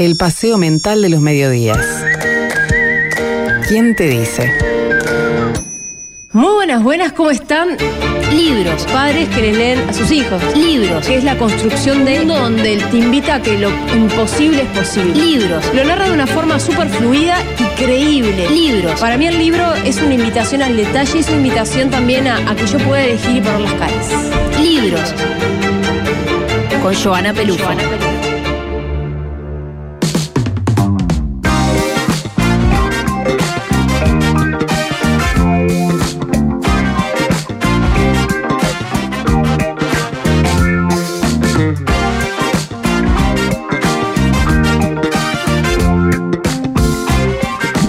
El paseo mental de los mediodías. ¿Quién te dice? Muy buenas, buenas, ¿cómo están? Libros. Padres que le leen a sus hijos. Libros. Que es la construcción de mundo donde te invita a que lo imposible es posible. Libros. Lo narra de una forma súper fluida y creíble. Libros. Para mí el libro es una invitación al detalle y es una invitación también a, a que yo pueda elegir y poner las calles. Libros. Con Joana Peluso.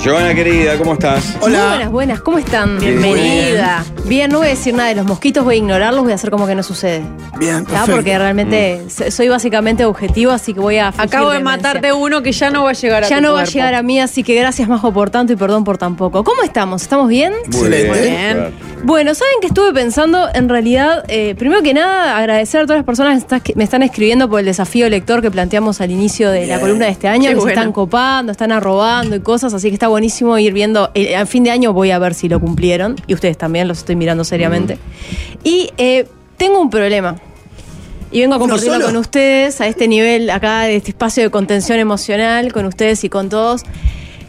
Giovanna querida, ¿cómo estás? Muy buenas, buenas, ¿cómo están? Bien. Bienvenida. Bien, no voy a decir nada de los mosquitos, voy a ignorarlos, voy a hacer como que no sucede. Bien, ¿Está? perfecto. Porque realmente so- soy básicamente objetivo, así que voy a Acabo de demencia. matar de uno que ya no va a llegar a Ya tu no va a llegar a mí, así que gracias Majo por tanto y perdón por tan poco. ¿Cómo estamos? ¿Estamos bien? Muy Excelente. bien. Bien. Bueno, saben que estuve pensando, en realidad, eh, primero que nada, agradecer a todas las personas que me están escribiendo por el desafío lector que planteamos al inicio de la columna de este año, Qué que se bueno. están copando, están arrobando y cosas, así que está buenísimo ir viendo. eh, al fin de año voy a ver si lo cumplieron, y ustedes también, los estoy mirando seriamente. Y eh, tengo un problema. Y vengo a ¿Uno compartirlo con ustedes a este nivel acá de este espacio de contención emocional, con ustedes y con todos.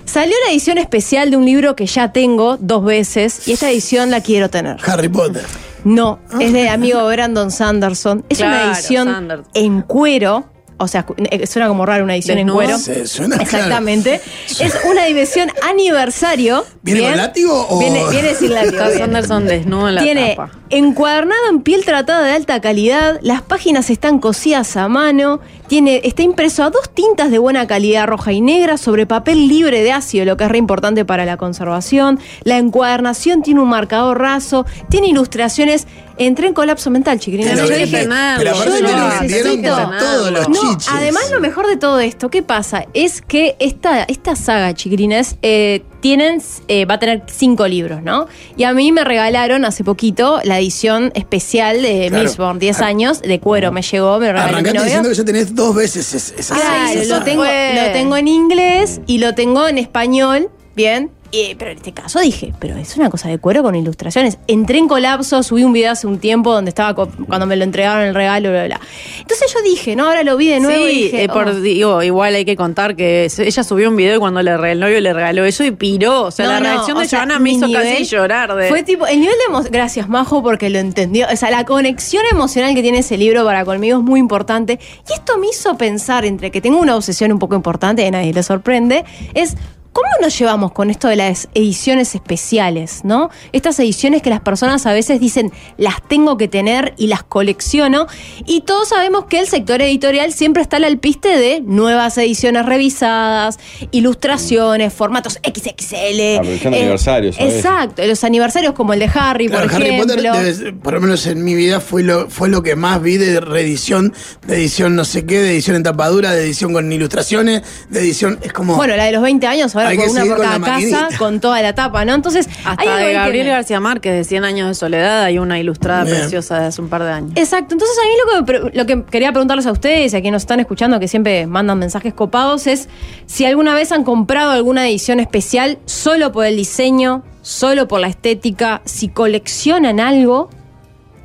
Salió la edición especial de un libro que ya tengo dos veces y esta edición la quiero tener. Harry Potter. No, es de amigo Brandon Sanderson. Es una edición en cuero. O sea, cu- eh, suena como raro una edición Desnudo. en cuero. Se- suena claro. Exactamente. Es una edición aniversario. ¿Viene ¿bien? con látigo o- Viene, viene sin látigo. Está bien. Sanderson desnudo en la Tiene tapa. encuadernado en piel tratada de alta calidad, las páginas están cosidas a mano, tiene, está impreso a dos tintas de buena calidad roja y negra sobre papel libre de ácido, lo que es re importante para la conservación. La encuadernación tiene un marcador raso, tiene ilustraciones. Entré en colapso mental, chiquilina. Te lo Yo dije. Pero yo lo necesito. todos los no, además lo mejor de todo esto, ¿qué pasa? Es que esta, esta saga, chiquilines, eh, tienen, eh, va a tener cinco libros, ¿no? Y a mí me regalaron hace poquito la edición especial de Claro. Mistborn, 10 años, de cuero, me llegó, me regaló mi Arrancaste novio. diciendo que ya tenés dos veces es- esa Claro, esa lo tengo, lo tengo en inglés y lo tengo en español, bien. Y- pero en este caso dije, pero es una cosa de cuero con ilustraciones. Entré en colapso, subí un video hace un tiempo donde estaba cuando me lo entregaron el regalo, bla, bla. Entonces yo dije, no, ahora lo vi de nuevo y Sí, dije, eh, por- oh. digo, igual hay que contar que ella subió un video y cuando le el novio le regaló eso y piró. O sea, No, la no, reacción de Joana me hizo nivel casi llorar. De, Fue tipo, el nivel de Gracias, Majo, porque lo entendió. O sea, la conexión emocional que tiene ese libro para conmigo es muy importante. Y esto me hizo pensar, entre que tengo una obsesión un poco importante, y a nadie le sorprende, es. ¿Cómo nos llevamos con esto de las ediciones especiales, no? Estas ediciones que las personas a veces dicen las tengo que tener y las colecciono. Y todos sabemos que el sector editorial siempre está al alpiste de nuevas ediciones revisadas, ilustraciones, formatos XXL. Aprovechando eh, aniversarios, ¿sabes? Exacto, los aniversarios como el de Harry, Claro, por Harry ejemplo. Potter, debe- por lo menos en mi vida, fue lo, fue lo que más vi de reedición, de edición no sé qué, de edición en tapadura, de edición con ilustraciones, de edición. Es como. Bueno, la de los 20 años, Hay por una por con cada casa, maquinita. con toda la tapa, ¿no? Entonces, hay hasta algo de que Gabriel García Márquez de 100 años de soledad hay una ilustrada Bien. preciosa de hace un par de años. Exacto, entonces a mí lo que, pre- lo que quería preguntarles a ustedes y a quienes nos están escuchando, que siempre mandan mensajes copados, es si alguna vez han comprado alguna edición especial solo por el diseño, solo por la estética, si coleccionan algo,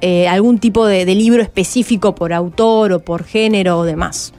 eh, algún tipo de, de libro específico por autor o por género o demás.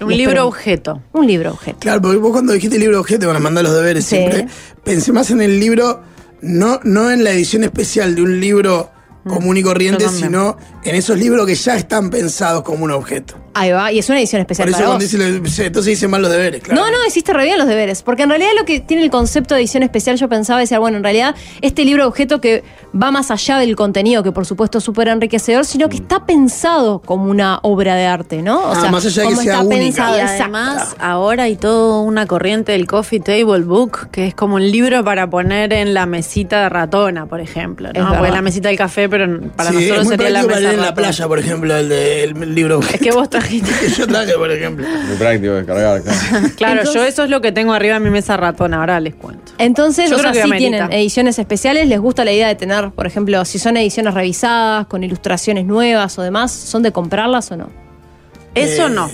Un Les libro objeto. Un libro objeto. Claro, porque vos cuando dijiste libro objeto, van a mandar los deberes Sí. siempre, pensé más en el libro, no, no en la edición especial de un libro común y corriente, sino en esos libros que ya están pensados como un objeto. Ahí va, y es una edición especial Por eso para cuando vos. dice, lo- entonces dicen mal los deberes, claro. No, no, hiciste re bien los deberes. Porque en realidad lo que tiene el concepto de edición especial, yo pensaba decía, bueno, en realidad este libro objeto que va más allá del contenido, que por supuesto es súper enriquecedor, sino que está pensado como una obra de arte, ¿no? O Ah, más allá de que sea está única. pensado, Y exacto. además, ahora hay toda una corriente del Coffee Table Book, que es como un libro para poner en la mesita de ratona, por ejemplo. Es ¿no? Porque la mesita del café, pero para Sí, nosotros es muy sería la mesa en la playa, por ejemplo, el libro Es que vos trajiste. que yo traje, por ejemplo. Muy práctico de cargar, claro. Claro, Entonces- yo eso es lo que tengo arriba de mi mesa ratona, ahora les cuento. Entonces, Yo o creo sea, que sí amerita. tienen ediciones especiales, les gusta la idea de tener, por ejemplo, si son ediciones revisadas, con ilustraciones nuevas o demás, ¿son de comprarlas o no? Eso Eh, no.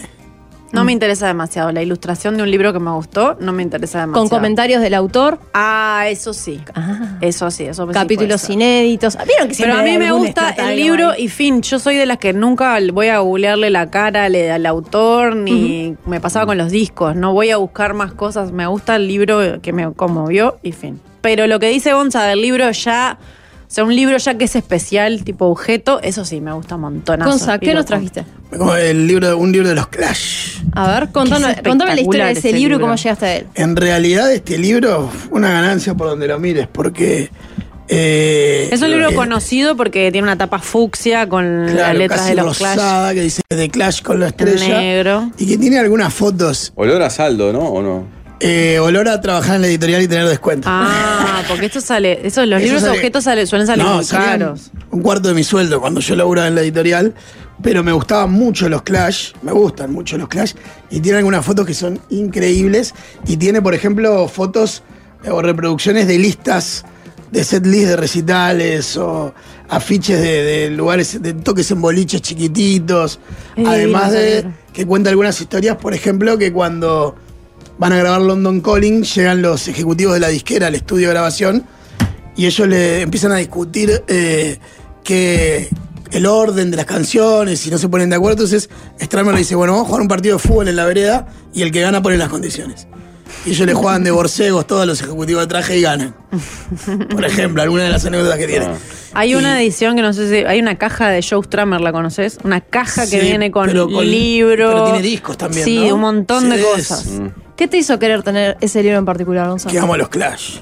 No me interesa demasiado. La ilustración de un libro que me gustó no me interesa demasiado. Con comentarios del autor, Ah, eso sí. Ah. Eso sí, eso sí capítulos puede ser. inéditos. ¿Vieron que Pero a mí me gusta el libro ahí? y fin. Yo soy de las que nunca voy a googlearle la cara al, al autor, ni me pasaba con los discos. No voy a buscar más cosas. Me gusta el libro que me conmovió y fin. Pero lo que dice Gonza del libro ya. O sea, un libro ya que es especial, tipo objeto, eso sí me gusta un montón. Gonza, ¿qué nos trajiste? Como el libro, un libro de los Clash. A ver, contame, contame la historia de ese ese libro y cómo llegaste a él. En realidad este libro fue una ganancia por donde lo mires, porque... eh, Es un libro eh, conocido porque tiene una tapa fucsia con las claro, letras casi de los Clash. rosada, que dice de Clash con la estrella. negro. Y que tiene algunas fotos. Olor a saldo, ¿no? ¿O no? Eh, olor a trabajar en la editorial y tener descuento. Ah, porque esto sale. Esos, los Eso libros sale- objetos sale- suelen salir No, muy caros. Un cuarto de mi sueldo cuando yo laburaba en la editorial. Pero me gustaban mucho los Clash. Me gustan mucho los Clash. Y tiene algunas fotos que son increíbles. Y tiene, por ejemplo, fotos eh, o reproducciones de listas de set list de recitales o afiches de, de lugares, de toques en boliches chiquititos. Eh, Además de que cuenta algunas historias, por ejemplo, que cuando van a grabar London Calling, llegan los ejecutivos de la disquera al estudio de grabación y ellos le empiezan a discutir eh, que el orden de las canciones y no se ponen de acuerdo. Entonces, Stramer le dice, bueno, vamos a jugar un partido de fútbol en la vereda y el que gana pone las condiciones. Y ellos le juegan de borcegos todos los ejecutivos de traje y ganan. Por ejemplo, alguna de las anécdotas que tiene. Ah. Hay Y- una edición que no sé si. Hay una caja de Joe Stramer, ¿la conoces? Una caja que viene con, pero con- libro. pero tiene discos también, Sí, ¿no? un montón de cosas. ¿Qué te hizo querer tener ese libro en particular, Gonzalo? Que amo los Clash.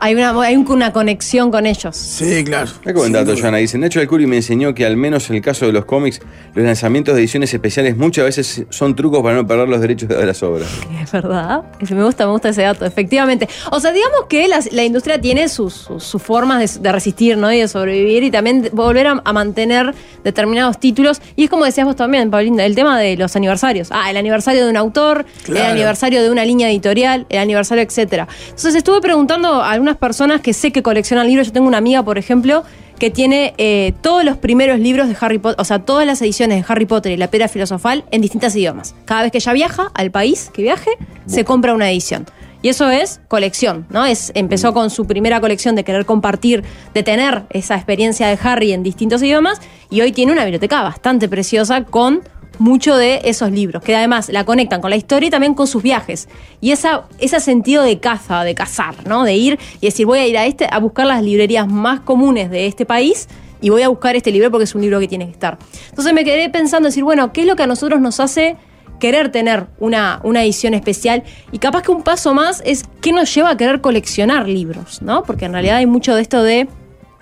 Hay una, hay un- una conexión con ellos. Sí, claro. Me duda. Joana. Dice, Nacho Alcuri me enseñó que al menos en el caso de los cómics, los lanzamientos de ediciones especiales muchas veces son trucos para no perder los derechos de las obras. Es verdad. Ese- Me gusta, me gusta ese dato, efectivamente. O sea, digamos que la, la industria tiene sus, sus- sus formas de, de resistir, ¿no? Y de sobrevivir y también volver a, a mantener determinados títulos. Y es como decías vos también, Paulina, el tema de los aniversarios. Ah, el aniversario de un autor, el aniversario de una línea editorial, el aniversario, etcétera. Entonces estuve preguntando a algunas personas que sé que coleccionan libros. Yo tengo una amiga, por ejemplo, que tiene eh, todos los primeros libros de Harry Potter, o sea, todas las ediciones de Harry Potter y la Piedra Filosofal en distintos idiomas. Cada vez que ella viaja al país que viaje, se compra una edición. Y eso es colección, ¿no? Es, empezó con su primera colección de querer compartir, de tener esa experiencia de Harry en distintos idiomas, y hoy tiene una biblioteca bastante preciosa con mucho de esos libros, que además la conectan con la historia y también con sus viajes. Y esa, ese sentido de caza, de cazar, ¿no? De ir y decir, voy a ir a este, a buscar las librerías más comunes de este país y voy a buscar este libro porque es un libro que tiene que estar. Entonces me quedé pensando, decir, bueno, ¿qué es lo que a nosotros nos hace querer tener una, una edición especial? Y capaz que un paso más es qué nos lleva a querer coleccionar libros, ¿no? Porque en realidad hay mucho de esto de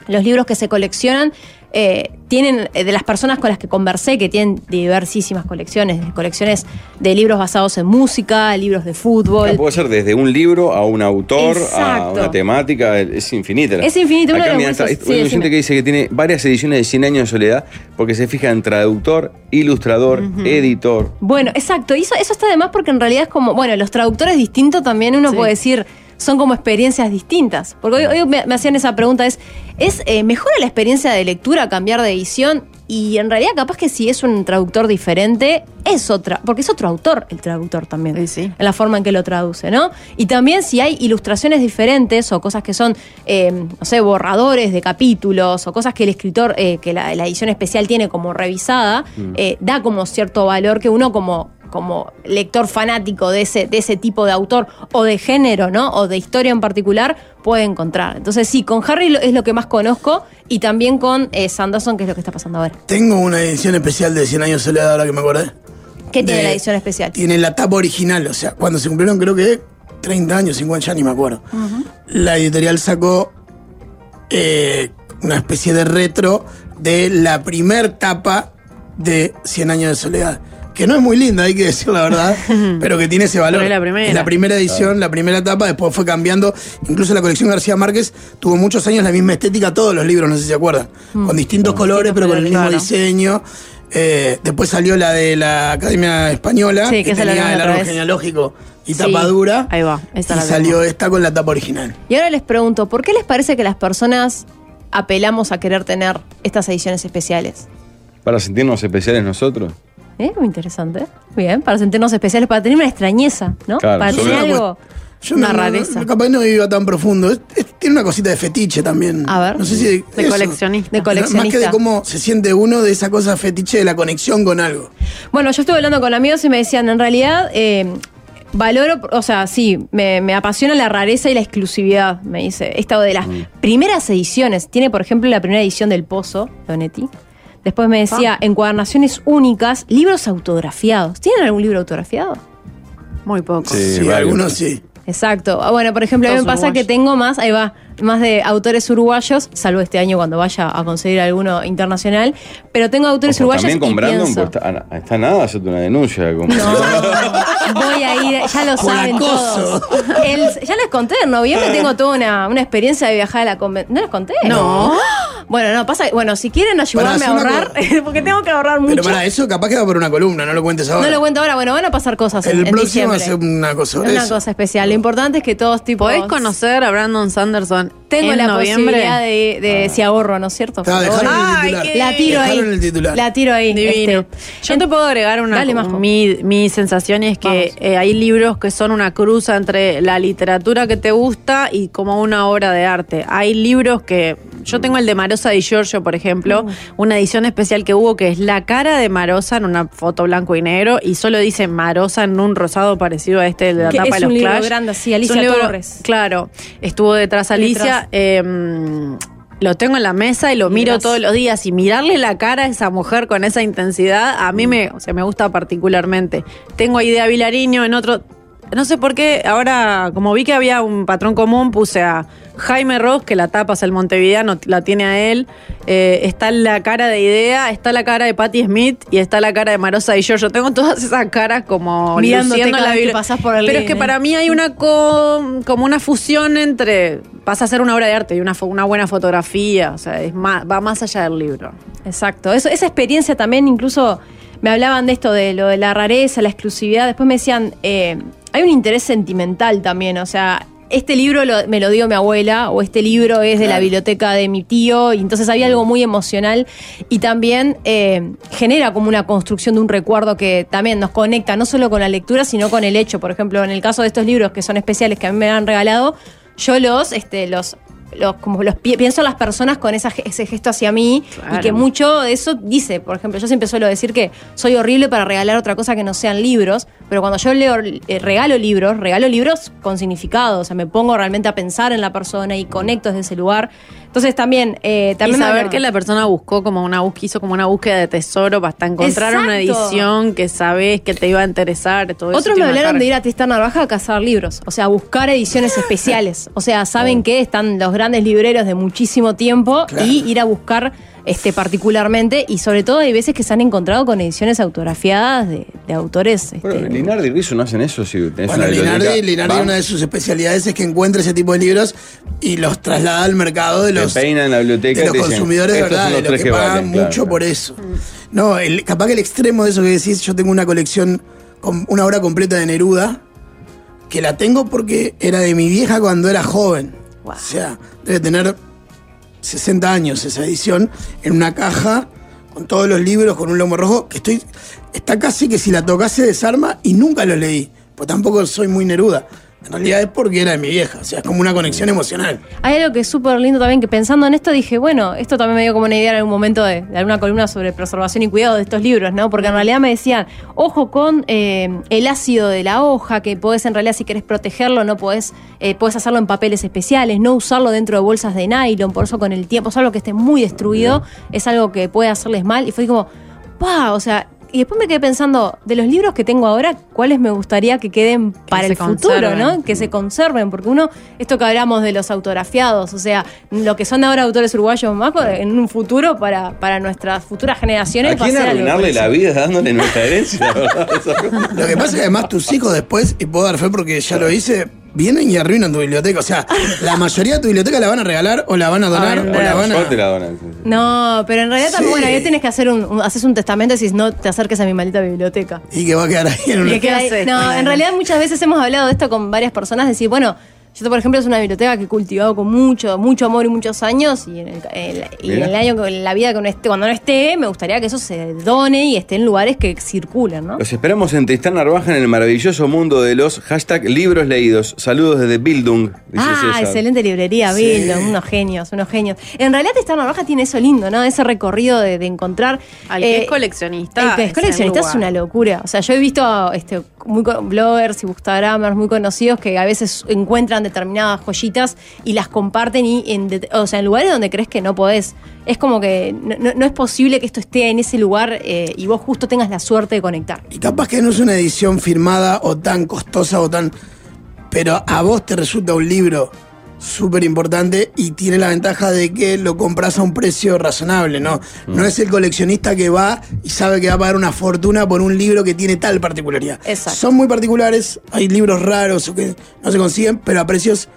los libros que se coleccionan eh, tienen, eh, de las personas con las que conversé, que tienen diversísimas colecciones, colecciones de libros basados en música, libros de fútbol. Puede ser desde un libro a un autor, a una temática, es infinita. Es infinito, uno Acá mira, está- sí, hay un oyente que dice que tiene varias ediciones de 100 años de soledad porque se fija en traductor, ilustrador, editor. Bueno, exacto. Y eso, eso está de más porque en realidad es como, bueno, los traductores distintos también uno Sí. puede decir, son como experiencias distintas. Porque hoy, hoy me, me hacían esa pregunta, es, ¿es eh, mejora la experiencia de lectura cambiar de edición? Y en realidad capaz que si es un traductor diferente, es otra, porque es otro autor el traductor también. Sí, sí. En la forma en que lo traduce, ¿no? Y también si hay ilustraciones diferentes o cosas que son, eh, no sé, borradores de capítulos o cosas que el escritor, eh, que la, la edición especial tiene como revisada, eh, da como cierto valor que uno como como lector fanático de ese, de ese tipo de autor o de género, ¿no? O de historia en particular, puede encontrar. Entonces sí, con Harry es lo que más conozco y también con eh, Sanderson, que es lo que está pasando ahora. Tengo una edición especial de 100 años de soledad ahora que me acordé. ¿Qué tiene De- la edición especial? Tiene la tapa original, o sea, cuando se cumplieron creo que 30 años, 50, ya ni me acuerdo. La editorial sacó eh, una especie de retro de la primer tapa de 100 años de soledad. Que no es muy linda, hay que decir la verdad, pero que tiene ese valor. Pero es la primera. Es la primera edición, la primera etapa, después fue cambiando. Incluso la colección García Márquez tuvo muchos años la misma estética, todos los libros, no sé si se acuerdan. Con distintos colores, pero con el mismo claro. diseño. Eh, después salió la de la Academia Española, Sí, que que tenía el árbol genealógico y Sí, tapa dura. ahí va, esa y la salió esta con la tapa original. Y ahora les pregunto, ¿por qué les parece que las personas apelamos a querer tener estas ediciones especiales? Para sentirnos especiales nosotros. ¿Eh? Muy interesante. Bien, para sentirnos especiales, para tener una extrañeza, ¿no? Claro, para tener algo. Yo Una no, rareza. no- capaz no iba tan profundo. Es- es- tiene una cosita de fetiche también. A ver. No sé si De coleccionista. De Más que de cómo se siente uno de esa cosa fetiche de la conexión con algo. Bueno, yo estuve hablando con amigos y me decían, en realidad, eh, valoro, o sea, sí, me, me apasiona la rareza y la exclusividad, me dice. Esta de las primeras ediciones. Tiene, por ejemplo, la primera edición del Pozo, Donetti. Después me decía, encuadernaciones únicas, libros autografiados. ¿Tienen algún libro autografiado? Muy poco. Sí, algunos sí. Exacto. Ah, Bueno, por ejemplo, a mí me pasa que tengo más, ahí va, más de autores uruguayos, salvo este año cuando vaya a conseguir alguno internacional, pero tengo autores Ojo, uruguayos también con y Brandon, pienso, pues, está, está nada, hacerte una denuncia. como- No, voy a ir, ya lo saben acoso. todos. El- ya les conté, en noviembre tengo toda una, una experiencia de viajar a la convención. ¿No les conté? No. Bueno, no, pasa, bueno, si quieren ayudarme a ahorrar, porque tengo que ahorrar mucho. Pero para eso capaz queda por una columna, no lo cuentes ahora. no lo cuento ahora, bueno, van a pasar cosas en, El en próximo va a ser una cosa Una eso. cosa especial. Lo importante es que todos tipo. ¿Podés conocer a Brandon Sanderson Иван Tengo en la noviembre? posibilidad de, de si ahorro, ¿no es cierto? Ah, Ay, qué- La tiro ahí. Dejaron el titular. La tiro ahí. Divino. este. Yo te puedo agregar una Dale, mi, mi sensación es que eh, hay libros que son una cruza entre la literatura que te gusta y como una obra de arte. Hay libros que yo tengo el de Marosa Di Giorgio, por ejemplo, Mm. una edición especial que hubo que es la cara de Marosa en una foto blanco y negro y solo dice Marosa en un rosado parecido a este de la Que tapa es de los un libro Clash. grande, sí, Es Alicia libro- Torres. Claro, estuvo detrás Alicia. Eh, lo tengo en la mesa y lo miro todos los días y mirarle la cara a esa mujer con esa intensidad a mí me, o sea, me gusta particularmente. Tengo a Idea Vilariño en otro no sé por qué, ahora como vi que había un patrón común, puse a Jaime Ross, que la tapa es el montevideano, la tiene a él. Eh, está la cara de Idea, está la cara de Patti Smith y está la cara de Marosa y yo. Yo tengo todas esas caras como Mirándote cada la vez que pasás por el Pero es que para mí hay una co- como una fusión entre pasa a ser una obra de arte y una, una buena fotografía, o sea, es más, va más allá del libro. Exacto. Eso, esa experiencia también, incluso me hablaban de esto, de lo de la rareza, la exclusividad. Después me decían, eh, hay un interés sentimental también. O sea, este libro lo- me lo dio mi abuela, o este libro es de la biblioteca de mi tío, y entonces había algo muy emocional. Y también eh, genera como una construcción de un recuerdo que también nos conecta, no solo con la lectura, sino con el hecho. Por ejemplo, en el caso de estos libros que son especiales que a mí me han regalado, yo los, este, los, los, como los pi- pienso en las personas con esa ese gesto hacia mí y que mucho de eso dice, por ejemplo, yo siempre suelo decir que soy horrible para regalar otra cosa que no sean libros, pero cuando yo leo, eh, regalo libros, regalo libros con significado, o sea, me pongo realmente a pensar en la persona y conecto desde ese lugar. Entonces también, eh, también y saber que la persona buscó como una búsqueda, hizo como una búsqueda de tesoro hasta encontrar una edición que sabes que te iba a interesar. Todo eso Otros me hablaron de ir a Tristán Narvaja a cazar libros, o sea, a buscar ediciones especiales. O sea, saben que están los grandes libreros de muchísimo tiempo Claro. y ir a buscar este particularmente y sobre todo hay veces que se han encontrado con ediciones autografiadas de, de autores. este, Bueno, Linardi y Rizzo no hacen eso si tenés Bueno, una. Linardi, Linardi una de sus especialidades es que encuentra ese tipo de libros y los traslada al mercado de los, peinan la biblioteca de los dicen, consumidores de "Estos verdad, de los que, que pagan valen", claro, mucho claro. por eso. No, el, capaz que el extremo de eso que decís, yo tengo una colección con una obra completa de Neruda, que la tengo porque era de mi vieja cuando era joven. O sea, debe tener 60 años esa edición, en una caja, con todos los libros, con un lomo rojo, que estoy. Está casi que si la tocase desarma y nunca los leí. Pues tampoco soy muy Neruda. En realidad es porque era de mi vieja. O sea, es como una conexión emocional. Hay algo que es súper lindo también, que pensando en esto dije, bueno, esto también me dio como una idea en algún momento de, de alguna columna sobre preservación y cuidado de estos libros, ¿no? Porque en realidad me decían, ojo con eh, el ácido de la hoja, que podés en realidad si querés protegerlo, no podés, eh, podés hacerlo en papeles especiales, no usarlo dentro de bolsas de nylon, por eso con el tiempo, es algo que esté muy destruido, es algo que puede hacerles mal. Y fue como, ¡pa! O sea... Y después me quedé pensando, de los libros que tengo ahora, ¿cuáles me gustaría que queden para el futuro, conserven. ¿no? que se conserven, porque uno, esto que hablamos de los autografiados, o sea, lo que son ahora autores uruguayos más, en un futuro para, para nuestras futuras generaciones. ¿A quién algo arruinarle la vida dándole nuestra herencia? Lo que pasa es que además tus hijos después, y puedo dar fe porque ya lo hice, vienen y arruinan tu biblioteca. O sea, la mayoría de tu biblioteca la van a regalar o la van a donar o la van a. Suerte la donan. sí, sí. No, pero en realidad Sí. también, bueno, ahí tienes que hacer un, un- haces un testamento y decís, no te acerques a mi maldita biblioteca. Y que va a quedar ahí en una. no, en realidad muchas veces hemos hablado de esto con varias personas, decir, bueno, Yo, por ejemplo, es una biblioteca que he cultivado con mucho, mucho amor y muchos años. Y en el, el- y en Mira. el año, en la vida que no esté, cuando no esté, me gustaría que eso se done y esté en lugares que circulen, ¿no? Los esperamos en Tristán Narvaja en el maravilloso mundo de los hashtag libros leídos. Saludos desde Bildung, dice Ah, César. excelente librería, Sí. Bildung, unos genios, unos genios. En realidad, Tristán Narvaja tiene eso lindo, ¿no? Ese recorrido de, de encontrar. Al que eh, es coleccionista. El que es coleccionista es una locura. O sea, yo he visto este, muy bloggers y bookstagramers muy conocidos que a veces encuentran determinadas joyitas y las comparten y en, o sea, en lugares donde crees que no podés. Es como que no es posible que esto esté en ese lugar eh, y vos justo tengas la suerte de conectar. Y capaz que no es una edición firmada o tan costosa o tan. Pero a vos te resulta un libro súper importante y tiene la ventaja de que lo compras a un precio razonable, ¿no? Mm. No es el coleccionista que va y sabe que va a pagar una fortuna por un libro que tiene tal particularidad. Exacto. Son muy particulares, hay libros raros o que no se consiguen, pero a precios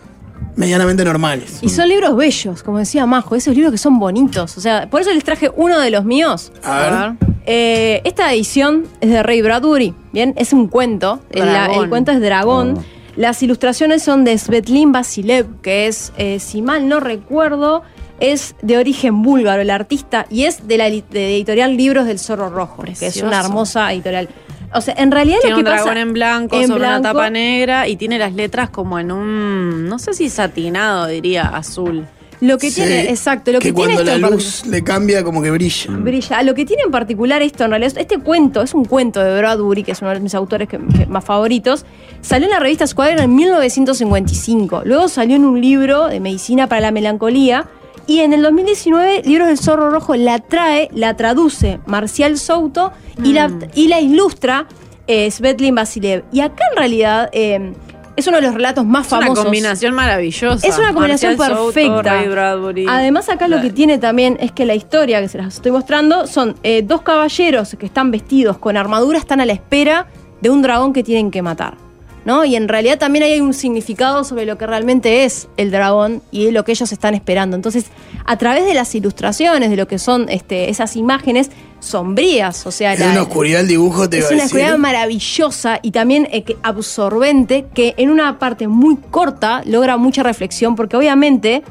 medianamente normales. Y son libros bellos, como decía Majo, esos libros que son bonitos. O sea, por eso les traje uno de los míos. A ver. Eh, esta edición es de Ray Bradbury, ¿bien? Es un cuento. El, la- Dragón. el cuento es Dragón. Ah. Las ilustraciones son de Svetlin Vasilev, que es, eh, si mal no recuerdo, es de origen búlgaro el artista y es de la de editorial Libros del Zorro Rojo, que es una hermosa editorial. O sea, en realidad Tiene lo que un pasa dragón en blanco en sobre una tapa negra y tiene las letras como en un, no sé si satinado, diría, azul. Lo que Sí, tiene, exacto, lo que, tiene cuando esto la luz le cambia como que brilla. brilla. Lo que tiene en particular esto, en realidad, este cuento es un cuento de Bradbury, que es uno de mis autores que- que más favoritos. Salió en la revista Squire en 1955. Luego salió en un libro de medicina para la melancolía. Y en el 2019, Libros del Zorro Rojo la trae, la traduce Marcial Souto y, la, y la ilustra eh, Svetlin Vasilev. Y acá en realidad eh, es uno de los relatos más Es una famosos. combinación maravillosa. Es una combinación Marcial perfecta. Ray Bradbury. Además, acá lo que tiene también es que la historia que se las estoy mostrando son eh, dos caballeros que están vestidos con armadura, están a la espera de un dragón que tienen que matar. ¿No? Y en realidad también hay un significado sobre lo que realmente es el dragón y lo que ellos están esperando. Entonces, a través de las ilustraciones, de lo que son este, esas imágenes sombrías, o sea, Es la- una oscuridad el dibujo, te es una oscuridad maravillosa y también eh, absorbente que en una parte muy corta logra mucha reflexión porque obviamente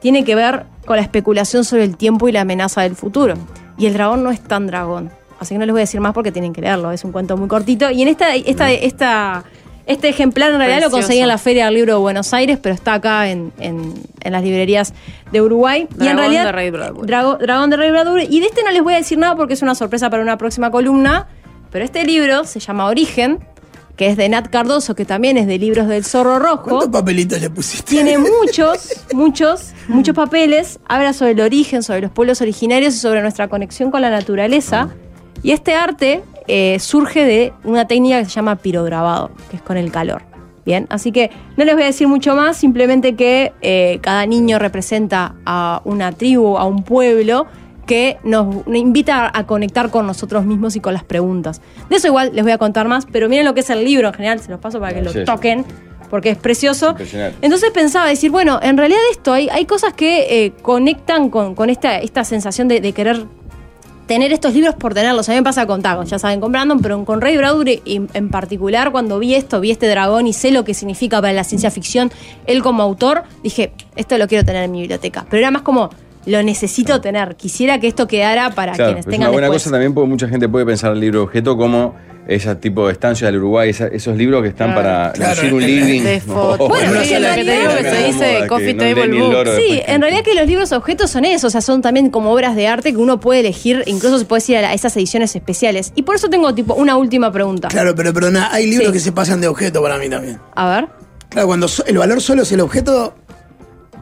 tiene que ver con la especulación sobre el tiempo y la amenaza del futuro. Y el dragón no es tan dragón. Así que no les voy a decir más porque tienen que leerlo. Es un cuento muy cortito. Y en esta, esta, esta, este ejemplar en realidad lo conseguí en la Feria del Libro de Buenos Aires, pero está acá en, en- en las librerías de Uruguay. y en Dragón realidad, de Ray Bradbury. Drago- Dragón de Ray Bradbury. Y de este no les voy a decir nada porque es una sorpresa para una próxima columna. Pero este libro se llama Origen, que es de Nat Cardoso, que también es de Libros del Zorro Rojo. ¿Cuántos papelitos le pusiste? Tiene muchos, muchos, muchos papeles. Habla sobre el origen, sobre los pueblos originarios y sobre nuestra conexión con la naturaleza. Y este arte eh, surge de una técnica que se llama pirograbado, que es con el calor. Bien, así que no les voy a decir mucho más, simplemente que eh, cada niño representa a una tribu, a un pueblo que nos invita a conectar con nosotros mismos y con las preguntas. De eso igual les voy a contar más, pero miren lo que es el libro en general, se los paso para que lo toquen, porque es precioso. Impresionante. Entonces pensaba decir, bueno, en realidad esto hay, hay cosas que eh, conectan con, con esta, esta sensación de, de querer tener estos libros por tenerlos. A mí me pasa con Tagon, ya saben, con Brandon, pero con Ray Bradbury en, en particular, cuando vi esto, vi este dragón y sé lo que significa para la ciencia ficción, él como autor, dije, esto lo quiero tener en mi biblioteca. Pero era más como, lo necesito tener. Quisiera que esto quedara para Claro, quienes es tengan una buena después. cosa también porque mucha gente puede pensar el libro objeto como ese tipo de estancia del Uruguay, esa- esos libros que están Claro. para Claro, lucir un de- living. de foto. Bueno, sí, en de realidad espera, lo que se dice coffee que no table el book. Sí, después. en realidad que los libros objetos son eso, o sea, son también como obras de arte que uno puede elegir, incluso se puede ir a, la- a esas ediciones especiales. Y por eso tengo tipo una última pregunta. Claro, pero perdona, hay libros Sí. que se pasan de objeto para mí también. A ver. Claro, cuando so- el valor solo es el objeto,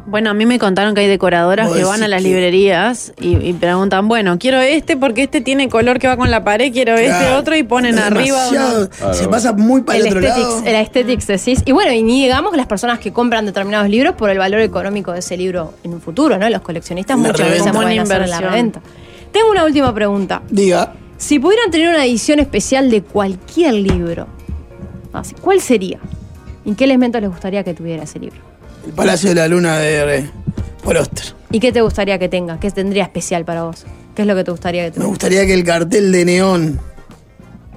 Bueno, a mí me contaron que hay decoradoras que van a las que- librerías y, y preguntan, bueno, quiero este porque este tiene color que va con la pared, quiero este otro y ponen arriba. demasiado- uno- Claro. Se pasa muy para el, El otro lado. aesthetics, el aesthetics decís. Y bueno, y ni digamos que las personas que compran determinados libros por el valor económico de ese libro en un futuro, ¿no? Los coleccionistas la muchas veces reventa. pueden Buena hacer en la reventa. Tengo una última pregunta. Diga, Si pudieran tener una edición especial de cualquier libro, ¿cuál sería? ¿Y qué elementos les gustaría que tuviera ese libro? El Palacio de la Luna de Paul. ¿Y qué te gustaría que tenga? ¿Qué tendría especial para vos? ¿Qué es lo que te gustaría que Me tuviera? gustaría que el cartel de neón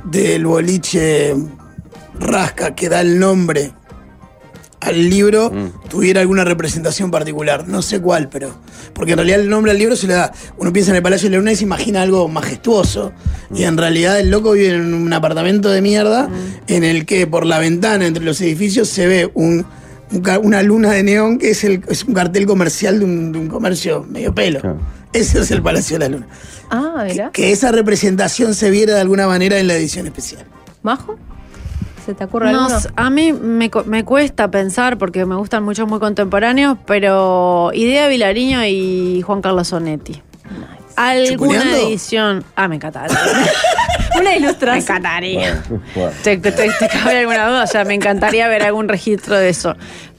del boliche Rasca, que da el nombre al libro Mm. tuviera alguna representación particular. No sé cuál, pero. Porque en realidad el nombre al libro se le da. Uno piensa en el Palacio de la Luna y se imagina algo majestuoso. Y en realidad el loco vive en un apartamento de mierda en el que por la ventana entre los edificios se ve un. Una luna de neón que es, el, es un cartel comercial de un, de un comercio medio pelo. Claro. Ese es el Palacio de la Luna. Ah, Que, que esa representación se viera de alguna manera en la edición especial. ¿Majo? ¿Se te ocurre No, alguno? a mí me, me cuesta pensar porque me gustan muchos muy contemporáneos, pero Idea Vilariño y Juan Carlos Sonetti. Alguna ¿Chupuneando? edición. Ah, me encantaría. Una me ilustración. encantaría. Bueno. ¿Te, te, te- te cabe alguna duda? O sea, me encantaría ver algún registro de eso.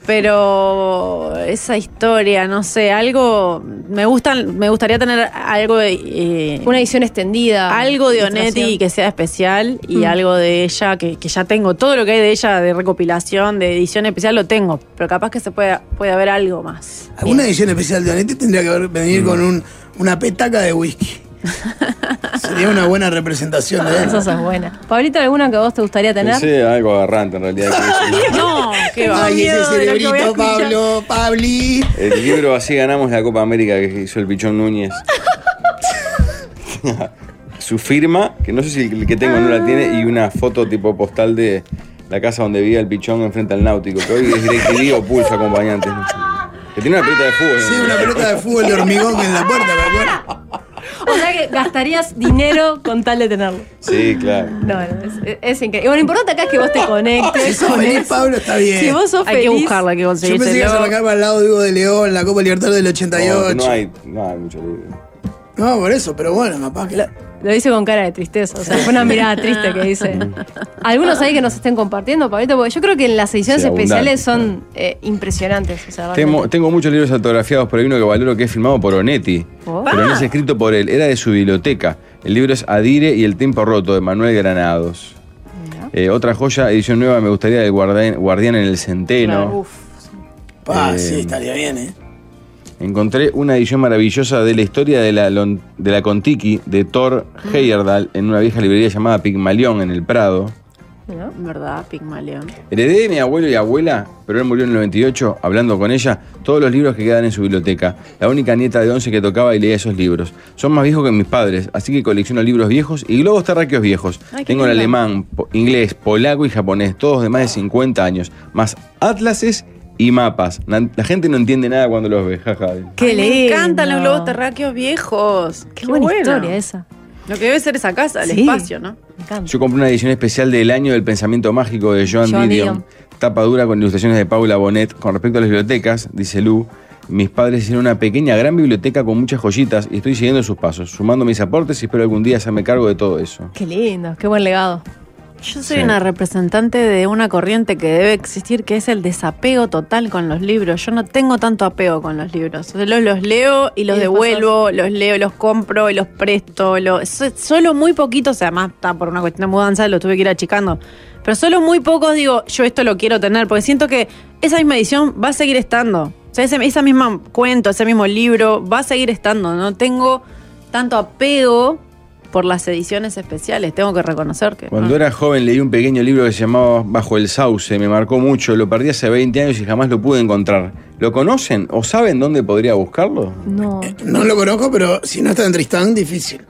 Pero esa historia, no sé, algo. Me gustan, me gustaría tener algo de. eh, Una edición extendida. algo de. Onetti que sea especial y Mm. algo de ella que, que ya tengo. Todo lo que hay de ella de recopilación, de edición especial, lo tengo. Pero capaz que se puede, puede haber algo más. Alguna edición especial de Onetti tendría que venir Mm. con un, una petaca de whisky. Sería una buena representación de él. Esa es buena. Pablito, ¿alguna que a vos te gustaría tener? Pensé algo agarrante en realidad. que es- No, qué va. Ay, ese cerebrito. Pablo, Pabli. El libro Así ganamos la Copa América que hizo el Pichón Núñez. Su firma, que no sé si el que tengo no la tiene, y una foto tipo postal de la casa donde vivía el Pichón enfrente al Náutico, que hoy es DirecTV o Pulso acompañante. no sé. Que tiene una pelota de fútbol. Sí, una pelota de fútbol de hormigón en la puerta, ¿me acuerdo? O sea que gastarías dinero con tal de tenerlo. Sí, claro. No, no, es, es increíble. Y Bueno, lo importante acá es que vos te Si conectes sos con feliz, eso. Pablo, está bien. Si vos sos Hay que buscarla, que Yo conseguirse. pensé que ibas a arrancarme al lado de Hugo de León, la Copa Libertadores del 88. No, no hay, no hay mucho libro. No, por eso, pero bueno, capaz que. Lo, lo dice con cara de tristeza, o sea, fue una mirada triste que dice. Algunos ahí que nos estén compartiendo, Pablito, porque yo creo que las ediciones Sí, especiales son eh, impresionantes. O sea, Tengo, muchos libros autografiados, pero hay uno que valoro que es firmado por Onetti. Oh. Pero no es escrito por él, era de su biblioteca. El libro es Adire y el tiempo roto, de Manuel Granados. Eh, otra joya, edición nueva, me gustaría del Guardián, Guardián en el Centeno. Claro, uf. Pa, Eh, sí, estaría bien, ¿eh? Encontré una edición maravillosa de la historia de la, de la Contiki de Thor Heyerdahl en una vieja librería llamada Pigmalión en el Prado. ¿No? ¿Verdad? Pigmalión. Heredé de mi abuelo y abuela, pero él murió en el 98, hablando con ella, todos los libros que quedan en su biblioteca. La única nieta de 11 que tocaba y leía esos libros. Son más viejos que mis padres, así que colecciono libros viejos y globos terráqueos viejos. Ay, Tengo el alemán, po- inglés, polaco y japonés, todos de más de 50 años, más atlases y mapas. La gente no entiende nada cuando los ve, jaja. Qué Ay, Me lindo. encantan los globos terráqueos viejos. Qué, buena historia esa. Lo que debe ser esa casa, el Sí. espacio, ¿no? Me encanta. Yo compré una edición especial del año del pensamiento mágico de Joan, Joan Didion. Didion. Tapa dura con ilustraciones de Paula Bonet. Con respecto a las bibliotecas, dice Lu, mis padres hicieron una pequeña gran biblioteca con muchas joyitas y estoy siguiendo sus pasos, sumando mis aportes y espero algún día hacerme cargo de todo eso. Qué lindo, qué buen legado. Yo soy Sí. una representante de una corriente que debe existir, que es el desapego total con los libros. Yo no tengo tanto apego con los libros. O sea, los, los leo y los Y devuelvo, los leo, los compro y los presto. lo- so- solo muy poquitos, además está por una cuestión de mudanza, lo tuve que ir achicando. Pero solo muy pocos digo, yo esto lo quiero tener, porque siento que esa misma edición va a seguir estando. O sea, ese, esa misma cuento, ese mismo libro va a seguir estando. No tengo tanto apego por las ediciones especiales, tengo que reconocer que... Cuando no. era joven leí un pequeño libro que se llamaba Bajo el Sauce, me marcó mucho, lo perdí hace 20 años y jamás lo pude encontrar. ¿Lo conocen o saben dónde podría buscarlo? No. No lo conozco, pero si no está en Tristán, difícil.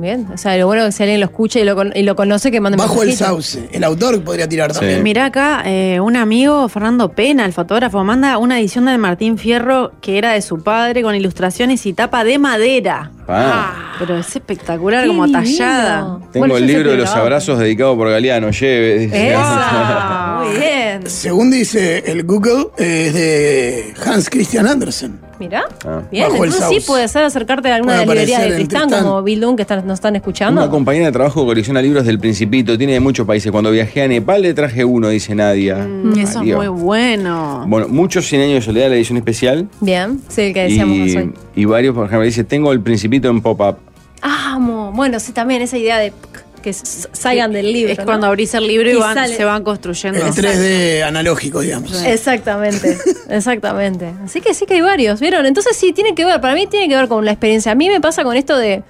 Bien. O sea, lo bueno es que si alguien lo escucha y lo, con- y lo conoce, que mande Bajo el sauce. El autor podría tirar Sí. también. Mirá acá, eh, un amigo, Fernando Pena, el fotógrafo, manda una edición de Martín Fierro que era de su padre con ilustraciones y tapa de madera. Ah. Pero es espectacular, Qué como divino. tallada. Tengo el libro de los abrazos dedicado por Galeano, lleve. Esa. Muy bien. Según dice el Google, es de Hans Christian Andersen. Mirá. Ah. Bien, Bajo entonces sí puede ser acercarte a alguna de las librerías de Tristán, Tristán. como Bildun, que están- nos están escuchando. Una compañía de trabajo colecciona libros del Principito, tiene de muchos países. Cuando viajé a Nepal le traje uno, dice Nadia. Mm, Eso es muy bueno. Bueno, muchos 100 años de soledad, la edición especial. Bien, sí, el que decíamos Y, hoy. y varios, por ejemplo, dice, tengo el Principito en pop-up. Amo. Bueno, sí, también esa idea de que salgan del libro. es ¿no? cuando abrís el libro y, Y van- sale. se van construyendo. El 3D analógico, digamos. Exactamente, exactamente. Así que sí que hay varios, ¿vieron? Entonces sí, tiene que ver, para mí tiene que ver con la experiencia. A mí me pasa con esto de,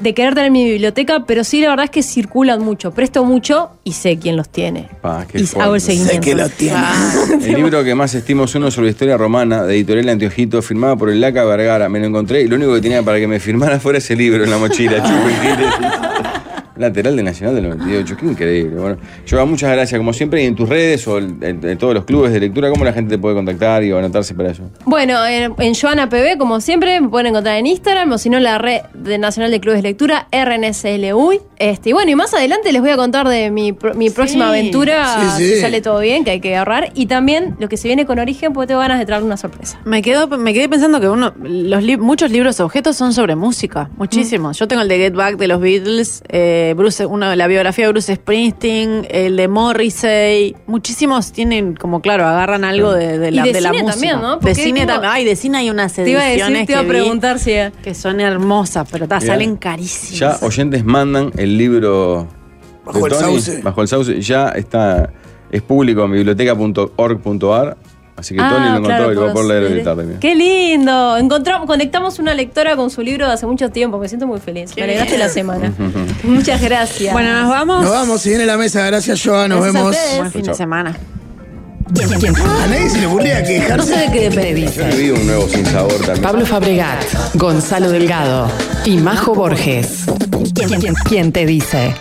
de querer tener mi biblioteca, pero sí la verdad es que circulan mucho. Presto mucho y sé quién los tiene. Pa, qué y hago el seguimiento. Sé que lo tiene. El libro que más estimo es uno sobre historia romana, de editorial Antiojito, firmado por el Laca Vergara. Me lo encontré y lo único que tenía para que me firmara fuera ese libro en la mochila. Chupo, ¿qué Lateral de Nacional del 98, qué increíble. Bueno, Joa, muchas gracias, como siempre, y en tus redes o en, todos los clubes de lectura, ¿cómo la gente te puede contactar y anotarse para eso? Bueno, en, en Joana PB, como siempre, me pueden encontrar en Instagram o si no en la red de Nacional de Clubes de Lectura, RNSLUI. Este, y bueno, y más adelante les voy a contar de mi, pro- mi próxima aventura, Sí, sí. si sale todo bien, que hay que agarrar. Y también lo que se viene con Origen, porque tengo ganas de traerle una sorpresa. Me, quedo, me quedé pensando que uno, los li- muchos libros objetos son sobre música, muchísimos. Yo tengo el de Get Back de los Beatles, eh, Bruce, uno de la biografía de Bruce Springsteen, el de Morrissey. Muchísimos tienen, como claro, agarran algo de, de Y la, de de la cine música. también, ¿no? De cine también. Ay, de cine hay unas Te iba a ediciones decir, te iba a que vi preguntar si. que son hermosas, pero ta, salen carísimas. Ya oyentes mandan el libro Bajo de el Tony, sauce. Bajo el sauce. Ya está, es público en biblioteca.org.ar. Así que Tony lo encontró Ah, claro, y lo va a poder leer también. Qué lindo. Encontramos, conectamos una lectora con su libro de hace mucho tiempo. Me siento muy feliz. Me alegraste la semana. Muchas gracias. Bueno, nos vamos. Nos vamos, se viene la mesa. Gracias, Joa. Nos Gracias vemos. Buen fin de semana. A nadie se le ocurría No quejarse. sé de qué te Yo un nuevo sin sabor también. Pablo Fabregat, Gonzalo Delgado y Majo Borges. ¿Quién te dice?